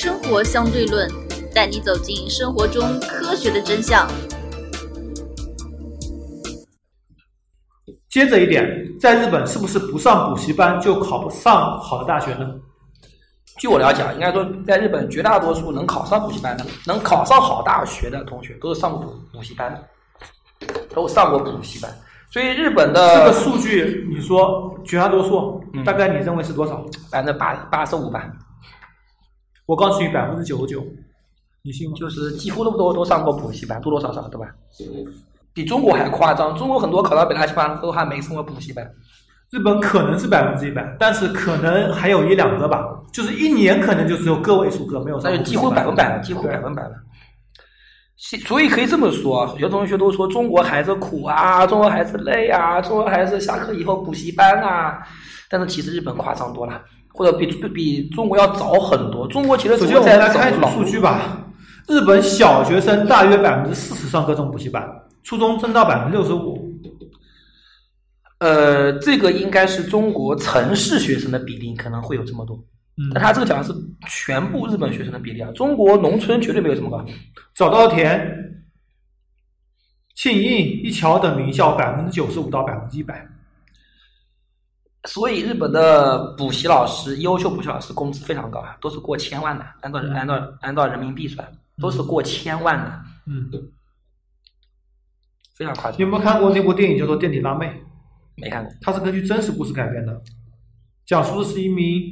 生活相对论，带你走进生活中科学的真相。接着一点，在日本是不是不上补习班就考不上好的大学呢？据我了解，应该说在日本绝大多数能考上补习班的、能考上好大学的同学，都是上过补补习班的，都上过补习班。所以日本的这个数据，你说绝大多数，嗯大概你认为是多少？百分之八八十五吧，我告诉你，百分之九十九，你信吗？就是几乎都都都上过补习班，多多少少对吧？比中国还夸张，中国很多考到北大清华都还没上过补习班。日本可能是百分之一百，但是可能还有一两个吧，就是一年可能就只有个位数个没有上。那就几乎百分百了，几乎百分百了。所所以可以这么说，有的同学都说中国孩子苦啊，中国孩子累啊，中国孩子下课以后补习班啊。但是其实日本夸张多了，或者比比中国要早很多。中国其实首先我们来看一组数据吧，日本小学生大约百分之四十上各种补习班，初中升到百分之六十五。呃，这个应该是中国城市学生的比例可能会有这么多，嗯但他这个讲的是全部日本学生的比例啊，中国农村绝对没有这么高。早稻田、庆应、一桥等名校百分之九十五到百分之一百。所以日本的补习老师，优秀补习老师工资非常高啊，都是过千万的，按照按照按照人民币算，都是过千万的，嗯，非常夸张。你有没有看过那部电影叫做《垫底辣妹》？没看过，它是根据真实故事改编的，讲述的是一名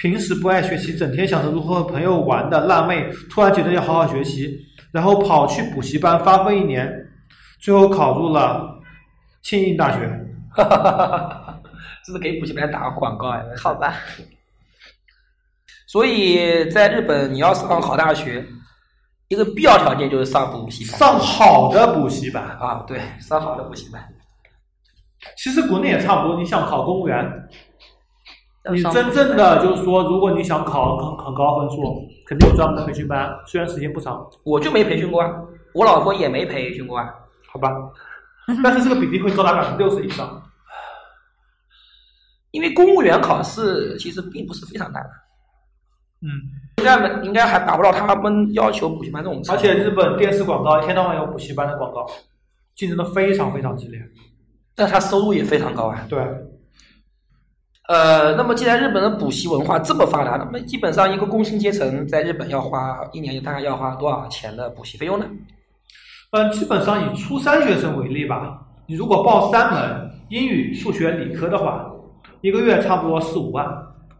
平时不爱学习、整天想着如何和朋友玩的辣妹，突然觉得要好好学习，然后跑去补习班发奋一年，最后考入了庆应大学。这是给补习班打个广告呀。好吧，所以在日本，你要上好大学，一个必要条件就是上补习班。上好的补习班，啊，对，上好的补习班。其实国内也差不多。你想考公务员，你真正的就是说，如果你想考很很高分数，肯定有专门的培训班，虽然时间不长，我就没培训过啊，我老婆也没培训过啊。好吧？但是这个比例会高达百分之六十以上。因为公务员考试其实并不是非常难，嗯，应该没应该还达不到他们要求补习班这种。而且日本电视广告一天到晚有补习班的广告，竞争的非常非常激烈。但他收入也非常高啊。对，呃，那么既然日本的补习文化这么发达，那么基本上一个工薪阶层在日本要花一年大概要花多少钱的补习费用呢？嗯，基本上以初三学生为例吧，你如果报三门英语、数学、理科的话，一个月差不多四五万；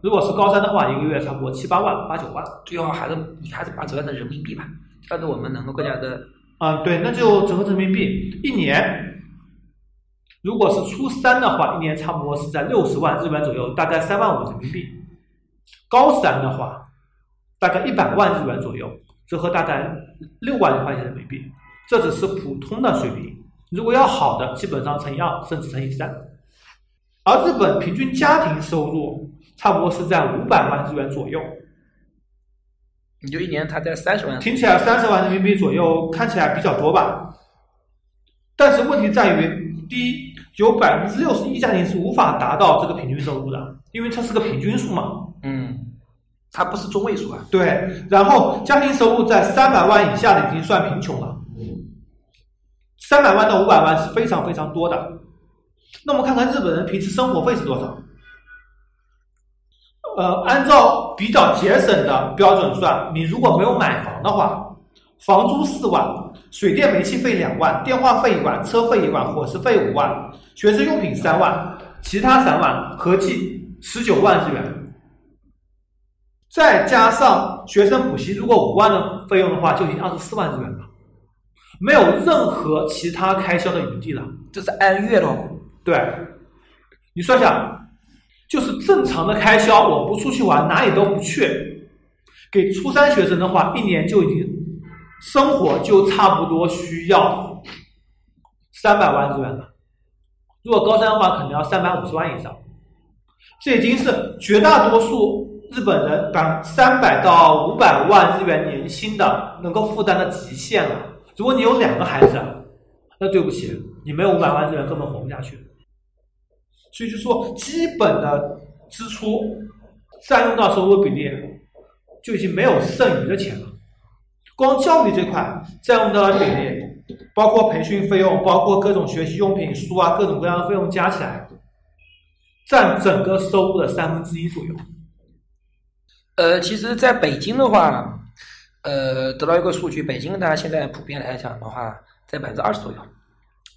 如果是高三的话，一个月差不多七八万、八九万。最好还是你还是把折算成人民币吧，这样子我们能够更加的啊、对，那就折合成人民币，一年，如果是初三的话，一年差不多是在六十万日元左右，大概三万五人民币；高三的话，大概一百万日元左右，折合大概六万块钱人民币。这只是普通的水平，如果要好的，基本上乘以二，甚至乘以三。而日本平均家庭收入差不多是在五百万日元左右，你就一年他在三十万，听起来三十万人民币左右，看起来比较多吧？但是问题在于，第一，有百分之六十一家庭是无法达到这个平均收入的，因为它是个平均数嘛。嗯，它不是中位数啊。对，然后家庭收入在三百万以下的已经算贫穷了，三百万到五百万是非常非常多的。那我们看看日本人平时生活费是多少？呃，按照比较节省的标准算，你如果没有买房的话，房租四万，水电煤气费两万，电话费一万，车费一万，伙食费五万，学生用品三万，其他三万，合计十九万日元。再加上学生补习，如果五万的费用的话，就已经二十四万日元了，没有任何其他开销的余地了。这是按月的。对，你算下，就是正常的开销，我不出去玩，哪里都不去，给初三学生的话，一年就已经生活就差不多需要三百万日元了。如果高三的话，可能要三百五十万以上。这已经是绝大多数日本人百三百到五百万日元年薪的能够负担的极限了。如果你有两个孩子，那对不起，你没有五百万日元根本活不下去。所以就说，基本的支出占用到收入比例，就已经没有剩余的钱了。光教育这块占用到的比例，包括培训费用，包括各种学习用品、书啊，各种各样的费用加起来，占整个收入的三分之一左右。呃，其实在北京的话，呃，得到一个数据，北京大家现在普遍来讲的话，在百分之二十左右。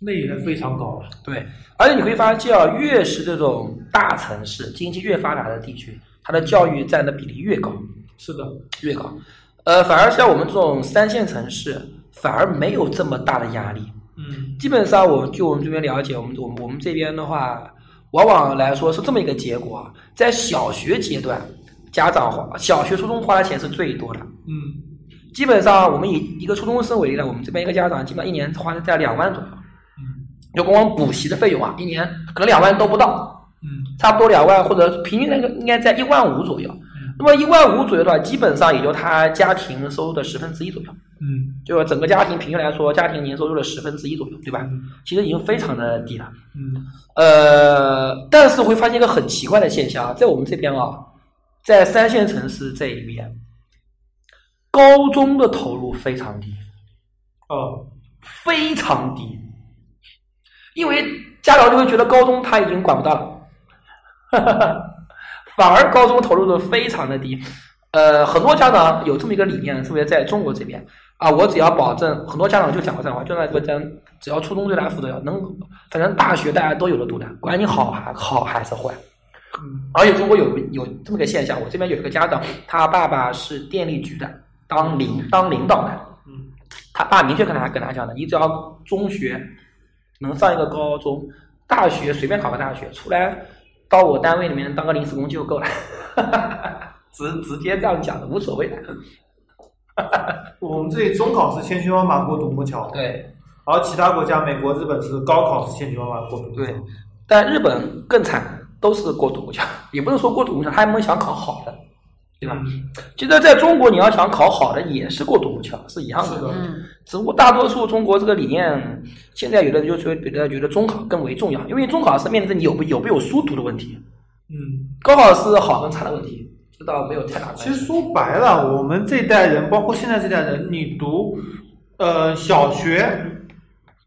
那也非常高了。对，而且你会发现啊，越是这种大城市、经济越发达的地区，它的教育占的比例越高，是的，越高。呃，反而像我们这种三线城市，反而没有这么大的压力。嗯基本上，我就我们这边了解，我们我们我们这边的话，往往来说是这么一个结果啊，在小学阶段，家长花小学、初中花的钱是最多的。嗯基本上，我们以一个初中生为例呢，我们这边一个家长基本上一年花在两万左右，嗯就光光补习的费用啊，一年可能两万都不到，嗯差不多两万或者平均那个应该在一万五左右。那么一万五左右的话，基本上也就他家庭收入的十分之一左右，嗯就整个家庭平均来说，家庭年收入的十分之一左右，对吧？嗯其实已经非常的低了。嗯呃，但是会发现一个很奇怪的现象啊，在我们这边啊，在三线城市这一边，高中的投入非常低，哦非常低，因为家长就会觉得高中他已经管不到了，反而高中投入的非常的低。呃，很多家长有这么一个理念，特别在中国这边啊，我只要保证，很多家长就讲过这样的话，就那个咱，只要初中对他负责，能，反正大学大家都有的读的，管你好还好还是坏。嗯而且中国有有这么个现象，我这边有一个家长，他爸爸是电力局的，当领当领导的，嗯他爸明确跟他跟他讲的，你只要中学能上一个高中，大学随便考个大学出来，到我单位里面当个临时工就够了，直直接这样讲的，无所谓的。我们这里中考是千军万马过独木桥，对而其他国家，美国、日本是高考是千军万马过独木桥。对，但日本更惨，都是过独木桥，也不能说过独木桥，他们想考好的，对吧？嗯其实在中国，你要想考好的，也是过独木桥，是一样的。是的嗯只不过大多数中国这个理念，现在有的人就觉得觉得中考更为重要，因为中考是面临着你有不有没有书读的问题，嗯，高考是好跟差的问题，这倒没有太大关系。其实说白了，我们这代人，包括现在这代人，你读呃小学，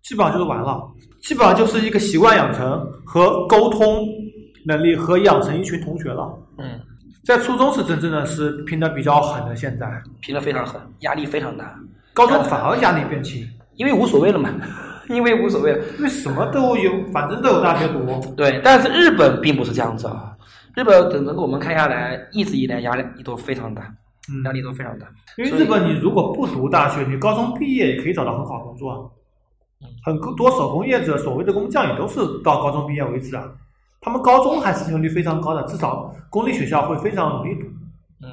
基本上就是完了，基本上就是一个习惯养成和沟通能力和养成一群同学了。嗯，在初中是真正的是拼的比较狠的，现在拼的非常狠，压力非常大，高中反而压力变轻，因为无所谓了嘛，因为无所谓了。因为什么都有，反正都有大学读。对，但是日本并不是这样子啊，日本整个我们看下来，一直以来压力都非常大，嗯压力都非常大。因为日本，你如果不读大学，你高中毕业也可以找到很好的工作啊。很多手工业者，所谓的工匠也都是到高中毕业为止啊。他们高中还是用率非常高的，至少公立学校会非常容易读。嗯，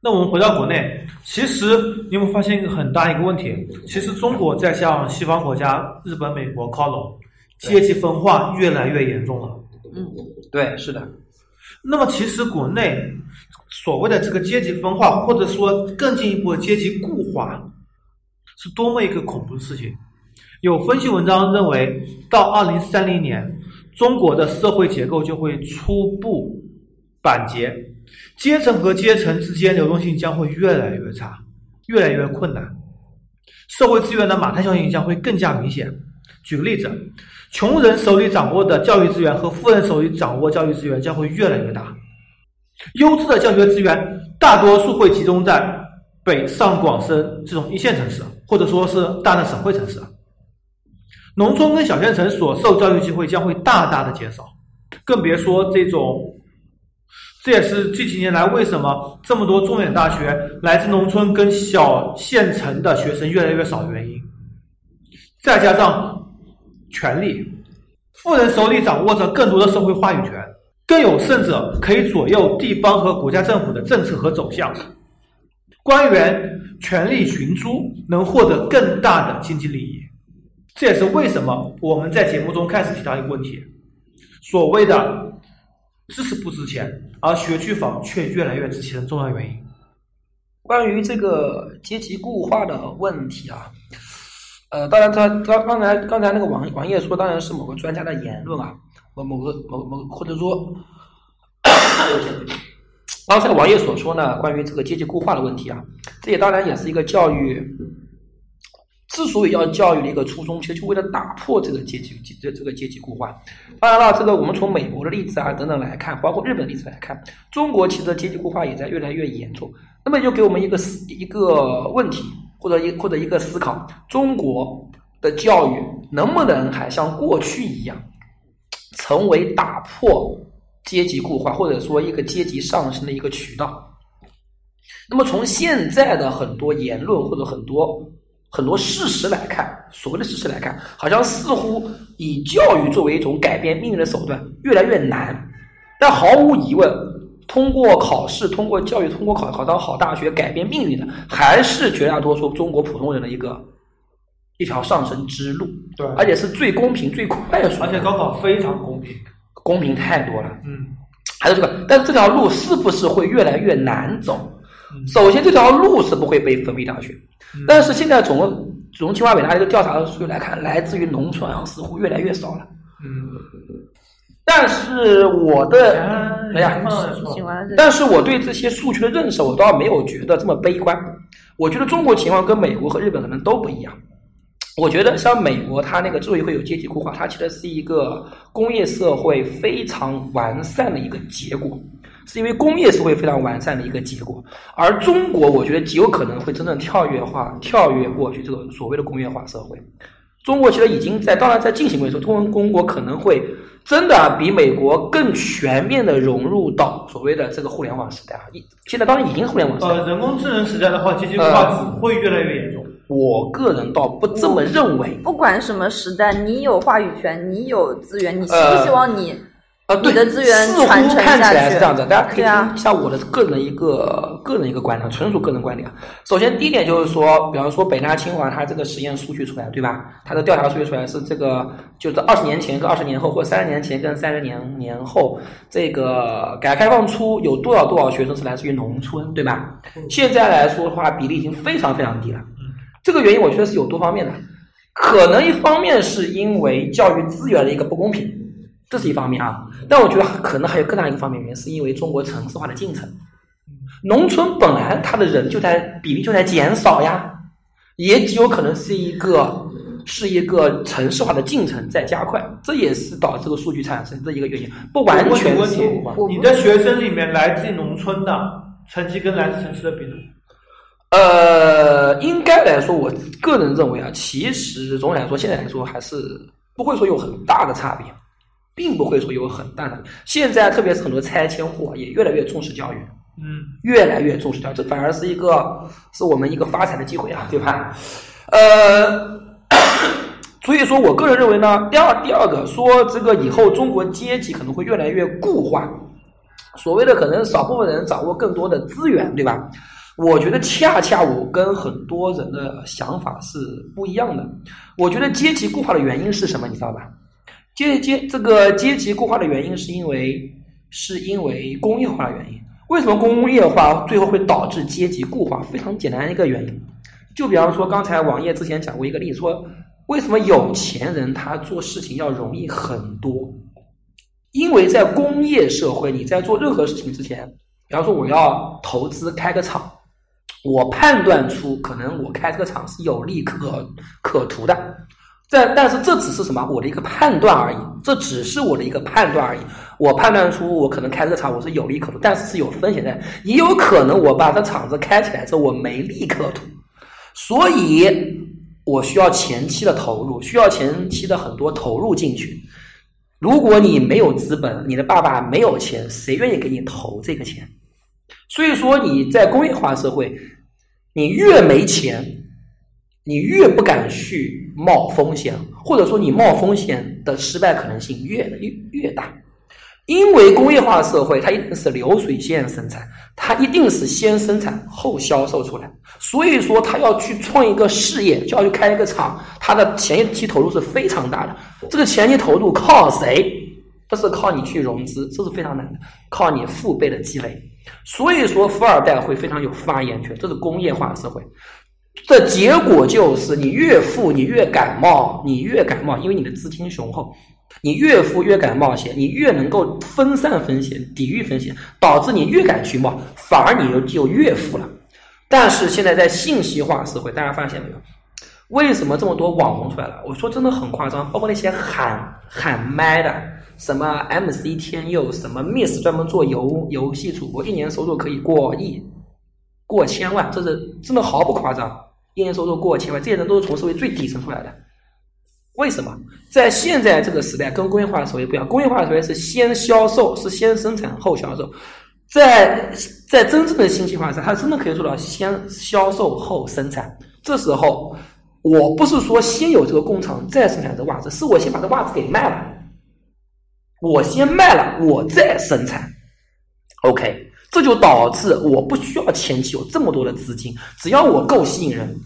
那我们回到国内，其实你有没有发现一个很大一个问题？其实中国在向西方国家、日本、美国靠拢，阶级分化越来越严重了。嗯对，是的，那么其实国内所谓的这个阶级分化，或者说更进一步的阶级固化，是多么一个恐怖的事情。有分析文章认为，到二零三零年，中国的社会结构就会初步板结，阶层和阶层之间流动性将会越来越差，越来越困难，社会资源的马太效应将会更加明显。举个例子，穷人手里掌握的教育资源和富人手里掌握教育资源将会越来越大。优质的教学资源大多数会集中在北上广深这种一线城市，或者说是大的省会城市。农村跟小县城所受教育机会将会大大的减少，更别说这种。这也是这几年来为什么这么多重点大学来自农村跟小县城的学生越来越少的原因。再加上权力，富人手里掌握着更多的社会话语权，更有甚者可以左右地方和国家政府的政策和走向。官员权力寻租，能获得更大的经济利益。这也是为什么我们在节目中开始提到一个问题：所谓的知识不值钱，而学区房却越来越值钱的重要原因。关于这个阶级固化的问题啊，呃，当然他刚刚才刚才那个王王爷说，当然是某个专家的言论啊，某某个某某或者说，刚才王爷所说呢，关于这个阶级固化的问题啊，这也当然也是一个教育。之所以要教育的一个初衷，其实就为了打破这个阶级这这个阶级固化。当然了，这个我们从美国的例子啊等等来看，包括日本的例子来看，中国其实阶级固化也在越来越严重。那么就给我们一个思一个问题，或者一或者一个思考：中国的教育能不能还像过去一样，成为打破阶级固化或者说一个阶级上升的一个渠道？那么从现在的很多言论或者很多。很多事实来看，所谓的事实来看，好像似乎以教育作为一种改变命运的手段越来越难。但毫无疑问，通过考试、通过教育、通过考考上好大学改变命运的，还是绝大多数中国普通人的一个一条上升之路。对，而且是最公平、最快速。而且高考非常公平，公平太多了。嗯，还有这个，但这条路是不是会越来越难走？首先，这条路是不会被封闭大学。但是现在从从清华北大一个调查的数据来看，来自于农村啊，似乎越来越少了。嗯，但是我的哎呀，但是我对这些数据的认识，我倒没有觉得这么悲观。我觉得中国情况跟美国和日本可能都不一样。我觉得像美国，它那个之所以会有阶级固化，它其实是一个工业社会非常完善的一个结果。是因为工业社会非常完善的一个结果，而中国我觉得极有可能会真正跳跃化、跳跃过去这个所谓的工业化社会。中国其实已经在，当然在进行过程中，中国可能会真的比美国更全面的融入到所谓的这个互联网时代啊！现在当然已经互联网时代。呃，人工智能时代的话，阶级固化只会越来越严重。我个人倒不这么认为。不管什么时代，你有话语权，你有资源，你希不希望你？啊，对，似乎看起来是这样子，大家可以听一下我的个人的一个个人一个观点，纯属个人观点。首先，第一点就是说，比方说北大、清华，它这个实验数据出来，对吧？它的调查数据出来是这个，就是二十年前跟二十年后，或三十年前跟三十年年后，这个改革开放初有多少多少学生是来自于农村，对吧？现在来说的话，比例已经非常非常低了。这个原因我觉得是有多方面的，可能一方面是因为教育资源的一个不公平。这是一方面啊，但我觉得可能还有更大一个方面原因，是因为中国城市化的进程，农村本来它的人就在比例就在减少呀，也极有可能是一个是一个城市化的进程在加快，这也是导致这个数据产生的一个原因，不完全是。你的学生里面来自农村的成绩跟来自城市的比例？呃，应该来说，我个人认为啊，其实总体来说，现在来说还是不会说有很大的差别。并不会说有很大的，现在特别是很多拆迁户也越来越重视教育，嗯，越来越重视教育，这反而是一个是我们一个发财的机会啊，对吧？呃，所以说我个人认为呢，第二第二个说这个以后中国阶级可能会越来越固化，所谓的可能少部分人掌握更多的资源，对吧？我觉得恰恰我跟很多人的想法是不一样的，我觉得阶级固化的原因是什么，你知道吧？阶阶这个阶级固化的原因，是因为是因为工业化的原因。为什么工业化最后会导致阶级固化？非常简单一个原因，就比方说刚才王爷之前讲过一个例子，说为什么有钱人他做事情要容易很多？因为在工业社会，你在做任何事情之前，比方说我要投资开个厂，我判断出可能我开这个厂是有利可可图的。但但是这只是什么？我的一个判断而已，这只是我的一个判断而已。我判断出我可能开这个厂我是有利可图，但是是有风险的。也有可能我把这厂子开起来之后我没利可图，所以我需要前期的投入，需要前期的很多投入进去。如果你没有资本，你的爸爸没有钱，谁愿意给你投这个钱？所以说你在工业化社会，你越没钱。你越不敢去冒风险，或者说你冒风险的失败可能性越越越大，因为工业化社会它一定是流水线生产，它一定是先生产后销售出来，所以说他要去创一个事业，就要去开一个厂，他的前期投入是非常大的。这个前期投入靠谁？不是靠你去融资，这是非常难的，靠你父辈的积累。所以说富二代会非常有发言权，这是工业化社会。的结果就是，你越富，你越敢冒，你越敢冒，因为你的资金雄厚，你越富越敢冒险，你越能够分散风险、抵御风险，导致你越敢去冒，反而你又就越富了。但是现在在信息化社会，大家发现没有？为什么这么多网红出来了？我说真的很夸张，包括那些喊喊麦的，什么 MC 天佑，什么 Miss 专门做游游戏主播，一年收入可以过亿、过千万，这是真的毫不夸张，一年收入过千万，这些人都是从社会最底层出来的。为什么在现在这个时代跟工业化的社会不一样？工业化社会是先销售，是先生产后销售，在在真正的信息化上，它真的可以做到先销售后生产。这时候，我不是说先有这个工厂再生产这袜子，是我先把这袜子给卖了，我先卖了，我再生产。OK，这就导致我不需要前期有这么多的资金，只要我够吸引人，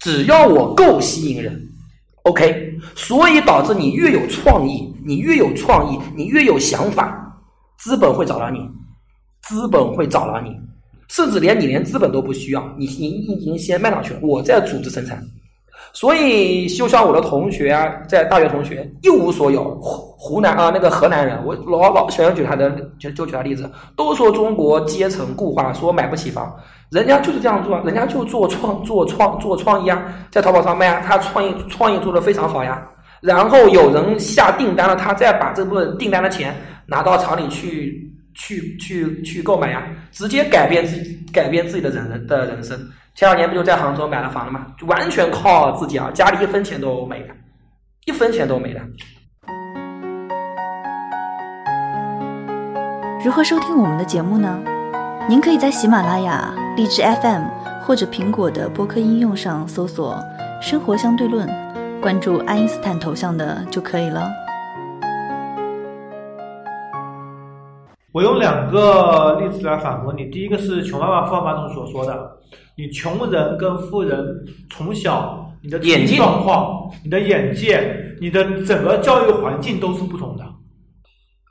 只要我够吸引人。OK，所以导致你越有创意，你越有创意，你越有想法，资本会找到你，资本会找到你，甚至连你连资本都不需要，你你已经先卖上去了，我在组织生产。所以，就像我的同学啊，在大学同学一无所有，湖湖南啊那个河南人，我老老喜欢举他的就就举他例子，都说中国阶层固化，说买不起房。人家就是这样做，人家就做创做创做创意啊，在淘宝上卖啊，他创意创意做的非常好呀。然后有人下订单了，他再把这部分订单的钱拿到厂里去去去去购买呀，直接改变自改变自己的人人的人生。前两年不就在杭州买了房了吗？就完全靠自己啊，家里一分钱都没的，一分钱都没的。如何收听我们的节目呢？您可以在喜马拉雅、荔枝 FM 或者苹果的播客应用上搜索“生活相对论”，关注爱因斯坦头像的就可以了。我用两个例子来反驳你。第一个是穷爸爸富爸爸中所说的，你穷人跟富人从小你的眼界状况、你的眼界、你的整个教育环境都是不同的。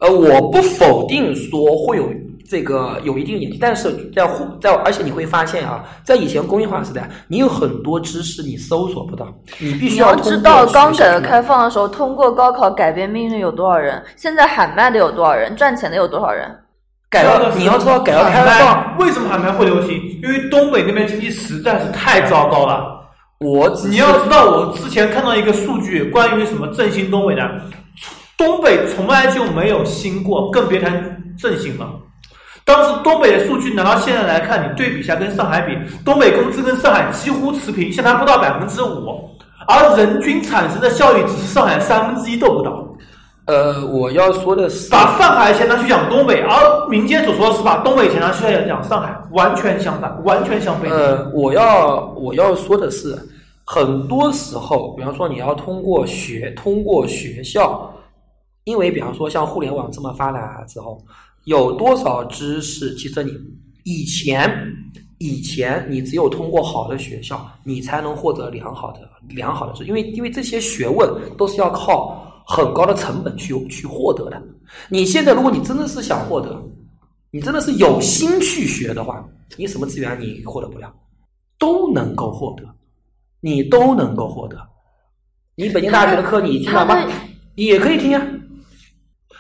呃，我不否定说会有这个有一定眼界，但是在互在而且你会发现啊，在以前工业化时代，你有很多知识你搜索不到，你必须你要知道，刚改革开放的时候，通过高考改变命运有多少人？现在喊麦的有多少人？赚钱的有多少人？改革，你要知道改革开放，为什么喊麦会流行？因为东北那边经济实在是太糟糕了。我你要知道，我之前看到一个数据，关于什么振兴东北的，东北从来就没有兴过，更别谈振兴了。当时东北的数据拿到现在来看，你对比一下跟上海比，东北工资跟上海几乎持平，相差不到百分之五，而人均产生的效益只是上海三分之一都不到。呃，我要说的是，把上海钱拿去养东北，而民间所说的是把东北钱拿去养上海，完全相反，完全相悖。呃，我要我要说的是，很多时候，比方说你要通过学通过学校，因为比方说像互联网这么发达之后，有多少知识，其实你以前以前你只有通过好的学校，你才能获得良好的良好的知识，因为因为这些学问都是要靠很高的成本去去获得的。你现在如果你真的是想获得，你真的是有心去学的话，你什么资源你获得不了，都能够获得，你都能够获得。你北京大学的课你听了吗？也可以听啊。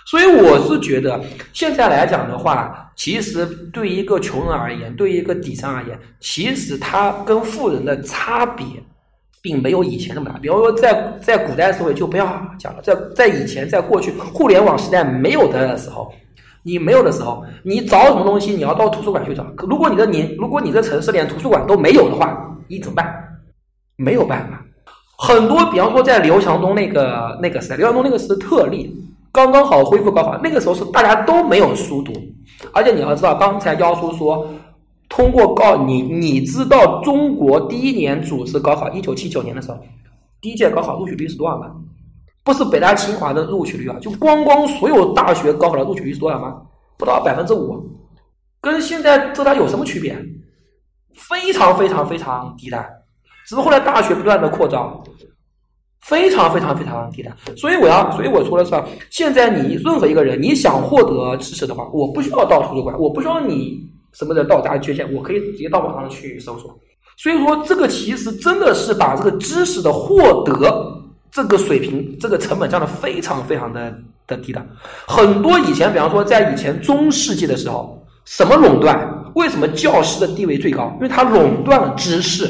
所以我是觉得，现在来讲的话，其实对于一个穷人而言，对于一个底层而言，其实他跟富人的差别，并没有以前那么大。比方说在，在古代社会就不要讲了，在在以前，在过去互联网时代没有的时候，你没有的时候，你找什么东西，你要到图书馆去找。如果你的你，如果你的城市连图书馆都没有的话，你怎么办？没有办法。很多，比方说在刘强东那个那个时代，刘强东那个是特例，刚刚好恢复高考，那个时候是大家都没有书读，而且你要知道，刚才教书说，通过高你你知道中国第一年组织高考，一九七九年的时候，第一届高考录取率是多少吗？不是北大清华的录取率啊，就光光所有大学高考的录取率是多少吗？不到百分之五，跟现在浙大有什么区别？非常非常非常低的。只是后来大学不断的扩张，非常非常非常低的。所以我要，所以我说的是，现在你任何一个人，你想获得知识的话，我不需要到图书馆，我不需要你什么的到我家去捐我可以直接到网上去搜索。所以说，这个其实真的是把这个知识的获得这个水平，这个成本降的非常非常的的低的。很多以前，比方说在以前中世纪的时候，什么垄断？为什么教师的地位最高？因为他垄断了知识，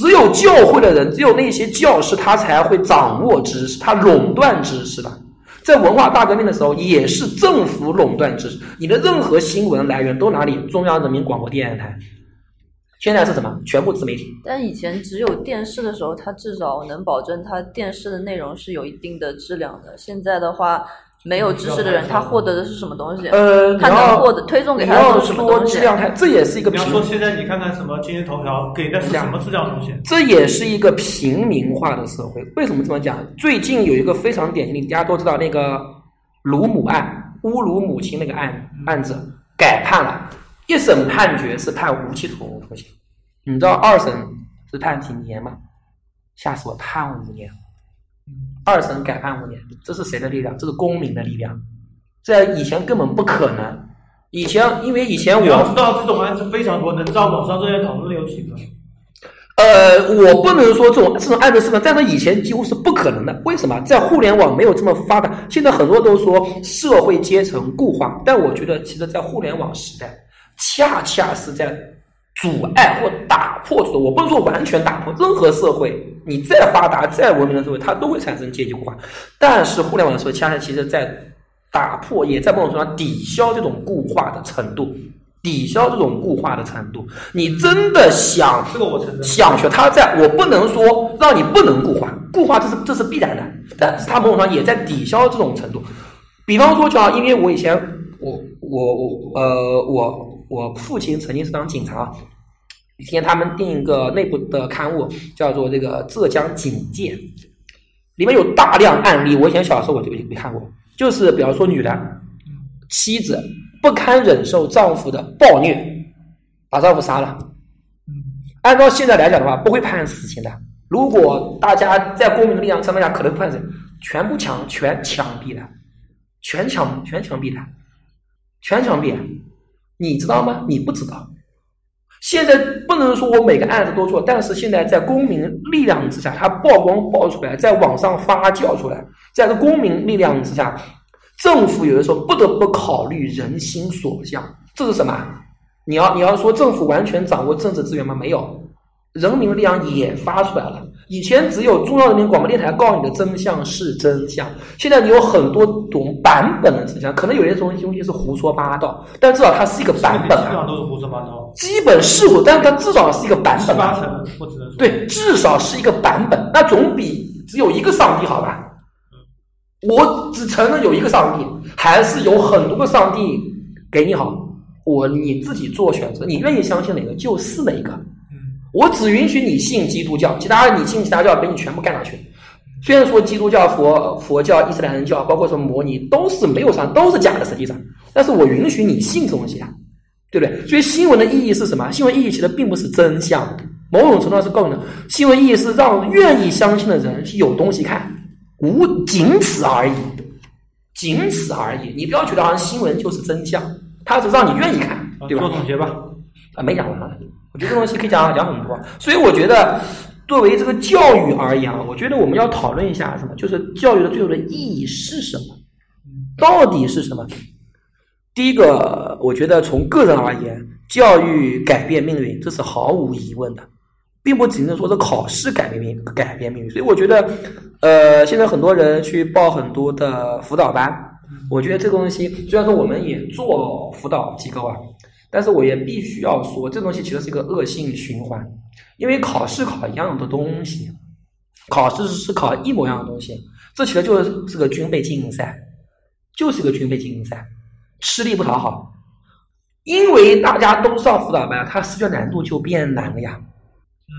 只有教会的人，只有那些教师，他才会掌握知识，他垄断知识的。在文化大革命的时候，也是政府垄断知识，你的任何新闻来源都哪里？中央人民广播电视台。现在是什么？全部自媒体。但以前只有电视的时候，它至少能保证它电视的内容是有一定的质量的。现在的话，没有知识的人，他获得的是什么东西？呃，他能获得推送给他的是什么东西质？量太，这也是一个平比方，说现在你看看什么今日头条给的是什么质量东西？这也是一个平民化的社会。为什么这么讲？最近有一个非常典型的，大家都知道那个卢母案，侮辱母亲那个案案子改判了，一审判决是判无期徒刑。你知道二审是判几年吗？吓死我，判五年。二审改判五年，这是谁的力量？这是公民的力量，在以前根本不可能。以前因为以前我要知道这种案子非常多，能知道网上这些讨论的有几个？呃，我不能说这种这种案子是个，在这以前几乎是不可能的。为什么？在互联网没有这么发达，现在很多都说社会阶层固化，但我觉得其实，在互联网时代，恰恰是在阻碍或打破。我不能说完全打破，任何社会，你再发达、再文明的社会，它都会产生阶级固化。但是互联网的社会，恰恰其实在打破，也在某种程度上抵消这种固化的程度。抵消这种固化的程度，你真的想这个我承认。想学，它在我不能说让你不能固化，固化这是这是必然的，但是它某种程度上也在抵消这种程度。比方说，就因为我以前我我我呃我我父亲曾经是当警察，以前他们订一个内部的刊物叫做这个浙江警戒，里面有大量案例，我以前小时候我就没看过，就是比方说女的妻子不堪忍受丈夫的暴虐，把丈夫杀了。按照现在来讲的话，不会判死刑的。如果大家在公民的力量情况下，可能判死，全部枪全枪毙的，全枪全枪毙的，全枪毙。你知道吗？你不知道。现在不能说我每个案子都做，但是现在在公民力量之下，它曝光爆出来，在网上发酵出来，在这公民力量之下，政府有的时候不得不考虑人心所向。这是什么？你要你要说政府完全掌握政治资源吗？没有，人民的力量也发出来了。以前只有中央人民广播电台告诉你的真相是真相，现在你有很多种版本的真相，可能有些东西东西是胡说八道，但至少它是一个版本啊，基本上都是胡说八道，基本是胡，但是它至少是一个版本啊。七八成我只能说。对，至少是一个版本，那总比只有一个上帝好吧？我只承认有一个上帝，还是有很多个上帝给你好。我你自己做选择，你愿意相信哪个就是哪个。我只允许你信基督教，其他你信其他教，给你全部干上去。虽然说基督教、佛佛教、伊斯兰教，包括什么摩尼，都是没有上，都是假的，实际上，但是我允许你信这东西啊，对不对？所以新闻的意义是什么？新闻意义其实并不是真相，某种程度上是告诉你，新闻意义是让愿意相信的人有东西看，无仅此而已，仅此而已。你不要觉得好像新闻就是真相，它是让你愿意看，啊对吧？做总结吧。啊，没讲完，我觉得这东西可以讲讲很多，所以我觉得作为这个教育而言啊，我觉得我们要讨论一下什么，就是教育的最后的意义是什么，到底是什么？第一个，我觉得从个人而言，教育改变命运，这是毫无疑问的，并不仅仅说是考试改变命改变命运。所以我觉得，呃，现在很多人去报很多的辅导班，我觉得这个东西虽然说我们也做辅导机构啊，但是我也必须要说，这东西其实是一个恶性循环，因为考试考一样的东西，考试是考一模一样的东西，这其实就是个军备竞赛，就是个军备竞赛，吃力不讨好。因为大家都上辅导班，它试卷难度就变难了呀。嗯，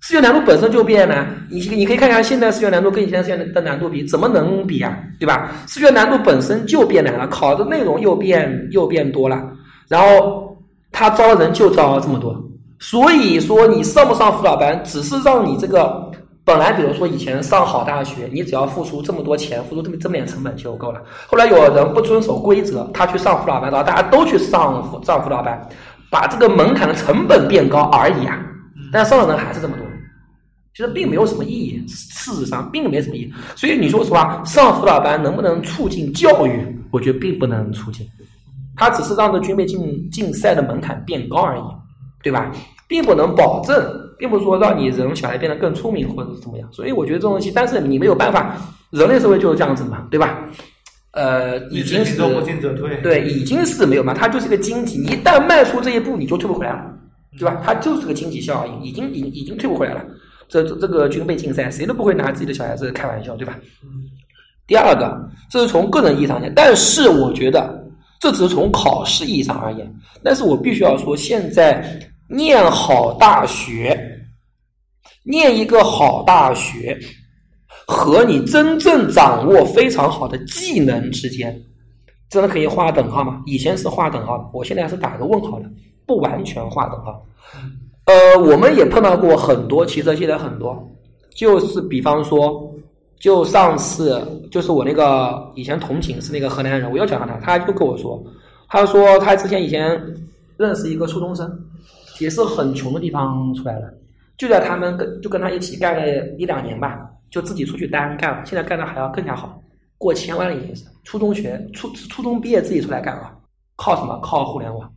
试卷难度本身就变难，你你可以看一下现在试卷难度跟以前试卷的难度比，怎么能比啊？对吧？试卷难度本身就变难了，考的内容又变又变多了，然后他招人就招这么多，所以说你上不上辅导班，只是让你这个本来比如说以前上好大学，你只要付出这么多钱，付出这么这么点成本就够了。后来有人不遵守规则，他去上辅导班，然后大家都去上辅上辅导班，把这个门槛的成本变高而已啊。但上的人还是这么多，其实并没有什么意义。事实上，并没什么意义。所以你说实话，上辅导班能不能促进教育？我觉得并不能促进，它只是让这军备竞竞赛的门槛变高而已，对吧？并不能保证，并不是说让你人小孩变得更聪明或者是怎么样。所以我觉得这种东西，但是你没有办法，人类社会就是这样子嘛，对吧？呃，已经是。对，已经是没有嘛，它就是一个经济，你一旦迈出这一步，你就退不回来了，对吧？它就是个经济效应，已经已已经退不回来了。这这这个军备竞赛，谁都不会拿自己的小孩子开玩笑，对吧？第二个，这是从个人意义上讲，但是我觉得这只是从考试意义上而言。但是我必须要说，现在念好大学，念一个好大学，和你真正掌握非常好的技能之间，真的可以画等号吗？以前是画等号，我现在是打个问号的，不完全画等号。呃，我们也碰到过很多，其实现在很多，就是比方说。就上次，就是我那个以前同寝是那个河南人，我又讲到他，他就跟我说，他说他之前以前认识一个初中生，也是很穷的地方出来的，就在他们跟就跟他一起干了一两年吧，就自己出去单干了，现在干的还要更加好，过千万了已经是。初中学初初中毕业自己出来干了，靠什么？靠互联网。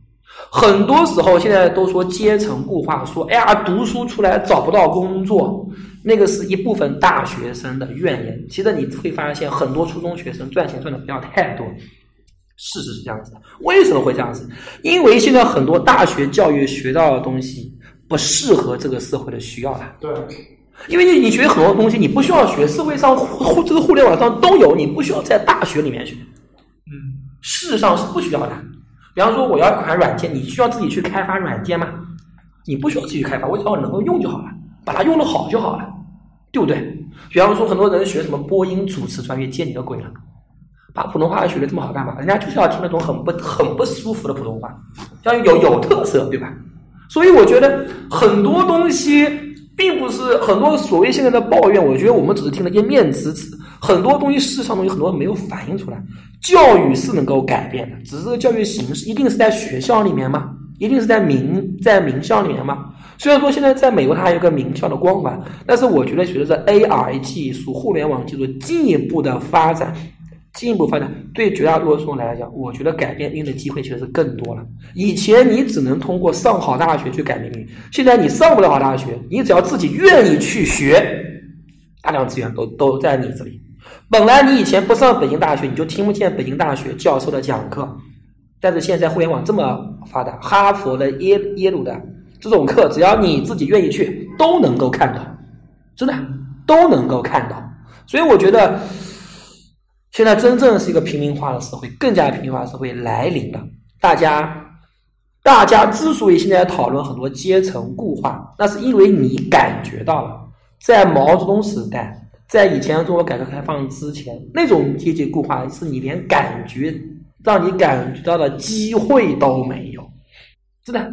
很多时候现在都说阶层固化，说哎呀读书出来找不到工作。那个是一部分大学生的怨言。其实你会发现，很多初中学生赚钱赚的不要太多。事实是这样子的。为什么会这样子？因为现在很多大学教育学到的东西不适合这个社会的需要了。对。因为你你学很多东西，你不需要学，社会上互这个互联网上都有，你不需要在大学里面学。嗯。事实上是不需要的。比方说，我要一款软件，你需要自己去开发软件吗？你不需要自己去开发，我只要能够用就好了。把它用的好就好了，对不对？比方说，很多人学什么播音主持专业，见你个鬼了！把普通话学的这么好干嘛？人家就是要听那种很不很不舒服的普通话，要有有特色，对吧？所以我觉得很多东西并不是很多所谓现在的抱怨，我觉得我们只是听了一面之词。很多东西事实上东西很多没有反映出来。教育是能够改变的，只是教育形式一定是在学校里面吗？一定是在名在名校里面吗？虽然说现在在美国它还有个名校的光环，但是我觉得随着 AI 技术、互联网技术进一步的发展，进一步发展，对绝大多数人来讲，我觉得改变命运的机会其实是更多了。以前你只能通过上好大学去改命运，现在你上不了好大学，你只要自己愿意去学，大量资源都都在你这里。本来你以前不上北京大学，你就听不见北京大学教授的讲课，但是现在互联网这么发达，哈佛的、耶耶鲁的。这种课只要你自己愿意去，都能够看到，真的都能够看到。所以我觉得，现在真正是一个平民化的社会，更加平民化的社会来临了。大家，大家之所以现在讨论很多阶层固化，那是因为你感觉到了，在毛泽东时代，在以前中国改革开放之前，那种阶级固化是你连感觉让你感觉到的机会都没有，真的。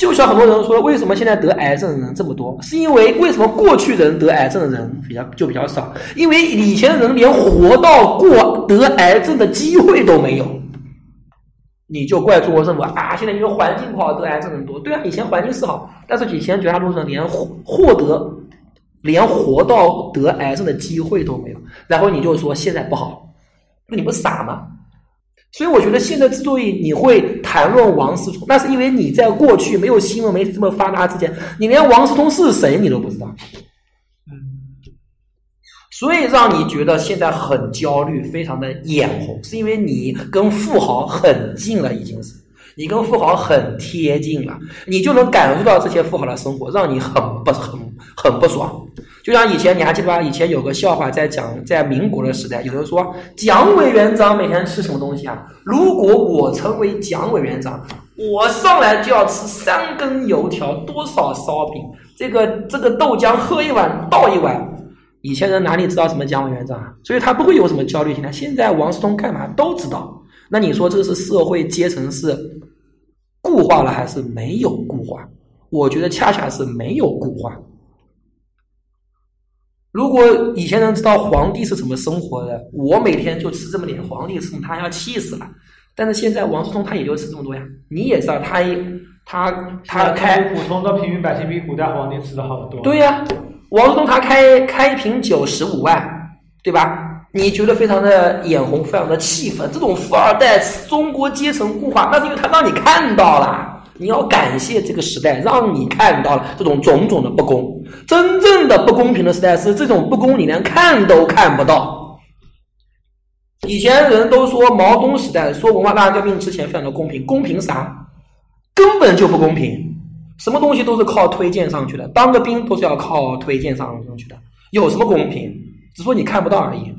就像很多人说，为什么现在得癌症的人这么多？是因为为什么过去人得癌症的人比较就比较少？因为以前的人连活到过得癌症的机会都没有。你就怪中国政府啊！现在因为环境不好，得癌症的人多。对啊，以前环境是好，但是以前绝大多数人连获得连活到得癌症的机会都没有。然后你就说现在不好，那你不傻吗？所以我觉得现在之所以你会谈论王思聪，那是因为你在过去没有新闻媒体这么发达之前，你连王思聪是谁你都不知道。嗯，所以让你觉得现在很焦虑，非常的眼红，是因为你跟富豪很近了，已经是你跟富豪很贴近了，你就能感受到这些富豪的生活，让你很不很很不爽。就像以前你还记得吧？以前有个笑话在讲，在民国的时代，有人说蒋委员长每天吃什么东西啊？如果我成为蒋委员长，我上来就要吃三根油条，多少烧饼，这个这个豆浆喝一碗倒一碗。以前人哪里知道什么蒋委员长啊？所以他不会有什么焦虑心态。现在王思聪干嘛都知道。那你说这是社会阶层是固化了还是没有固化？我觉得恰恰是没有固化。如果以前能知道皇帝是怎么生活的，我每天就吃这么点，皇帝吃他要气死了。但是现在王思聪他也就吃这么多呀，你也知道他 他他开普通的平民百姓比古代皇帝吃的好得多。对呀，王思聪他开开一瓶酒十五万，对吧？你觉得非常的眼红，非常的气愤，这种富二代、中国阶层固化，那是因为他让你看到了。你要感谢这个时代，让你看到了这种种种的不公。真正的不公平的时代是这种不公，你连看都看不到。以前人都说毛东时代说文化大革命之前非常的公平，公平啥？根本就不公平。什么东西都是靠推荐上去的，当个兵都是要靠推荐上去的，有什么公平？只说你看不到而已。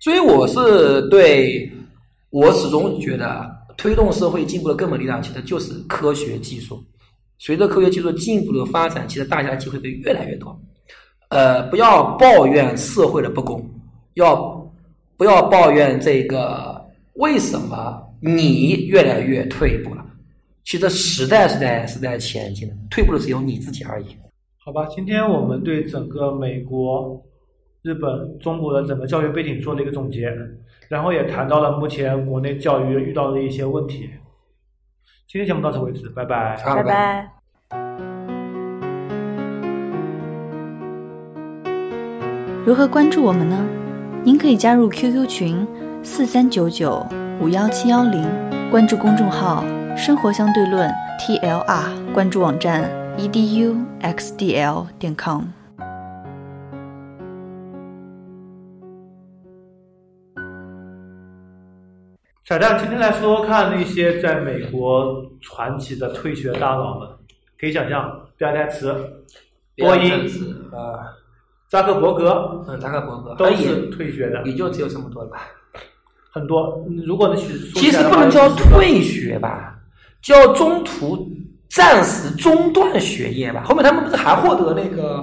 所以我是对，我始终觉得推动社会进步的根本力量，其实就是科学技术。随着科学技术进一步的发展，其实大家的机会会越来越多。呃，不要抱怨社会的不公，要不要抱怨这个为什么你越来越退步了？其实时代是在是在前进的，退步的只有你自己而已。好吧，今天我们对整个美国。日本、中国的整个教育背景做了一个总结，然后也谈到了目前国内教育遇到的一些问题。今天节目到此为止，拜拜，拜拜。如何关注我们呢？您可以加入 QQ 群四三九九五幺七幺零，关注公众号“生活相对论 ”TLR，关注网站 eduxdl 点 com。彩蛋，今天来说说看那些在美国传奇的退学大佬们。可以想象，比尔盖茨、波音、啊，扎克伯格，嗯，扎克伯格都是退学的，也就只有这么多了吧？很多。如果能去，其实不能叫退学吧，叫中途暂时中断学业吧。后面他们不是还获得那个？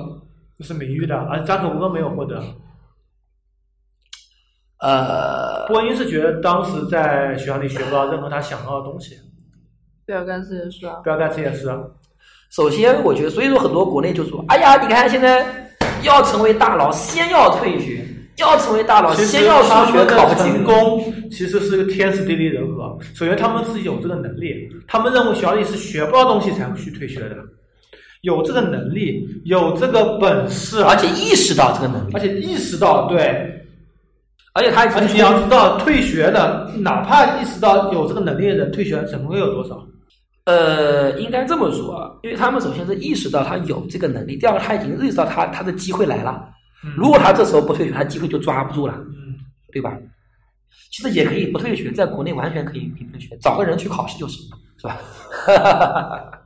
是名誉的，而扎克伯格没有获得。呃，波音是觉得当时在学校里学不到任何他想要的东西。比尔盖茨也是啊。比尔盖茨也是。首先，我觉得，所以说很多国内就说：“哎呀，你看现在要成为大佬，先要退学；要成为大佬，先要数学考不成功。”其实是个天时地利人和。首先，他们自己有这个能力，他们认为学校里是学不到东西才会去退学的。有这个能力，有这个本事，而且意识到这个能力，而且意识到对。而且他，而且你要知道，退学的，哪怕意识到有这个能力的人，退学成功有多少？呃，应该这么说，因为他们首先是意识到他有这个能力，第二个他已经意识到他他的机会来了。如果他这时候不退学，他机会就抓不住了，嗯对吧？其实也可以不退学，在国内完全可以不退学，找个人去考试就是，是吧？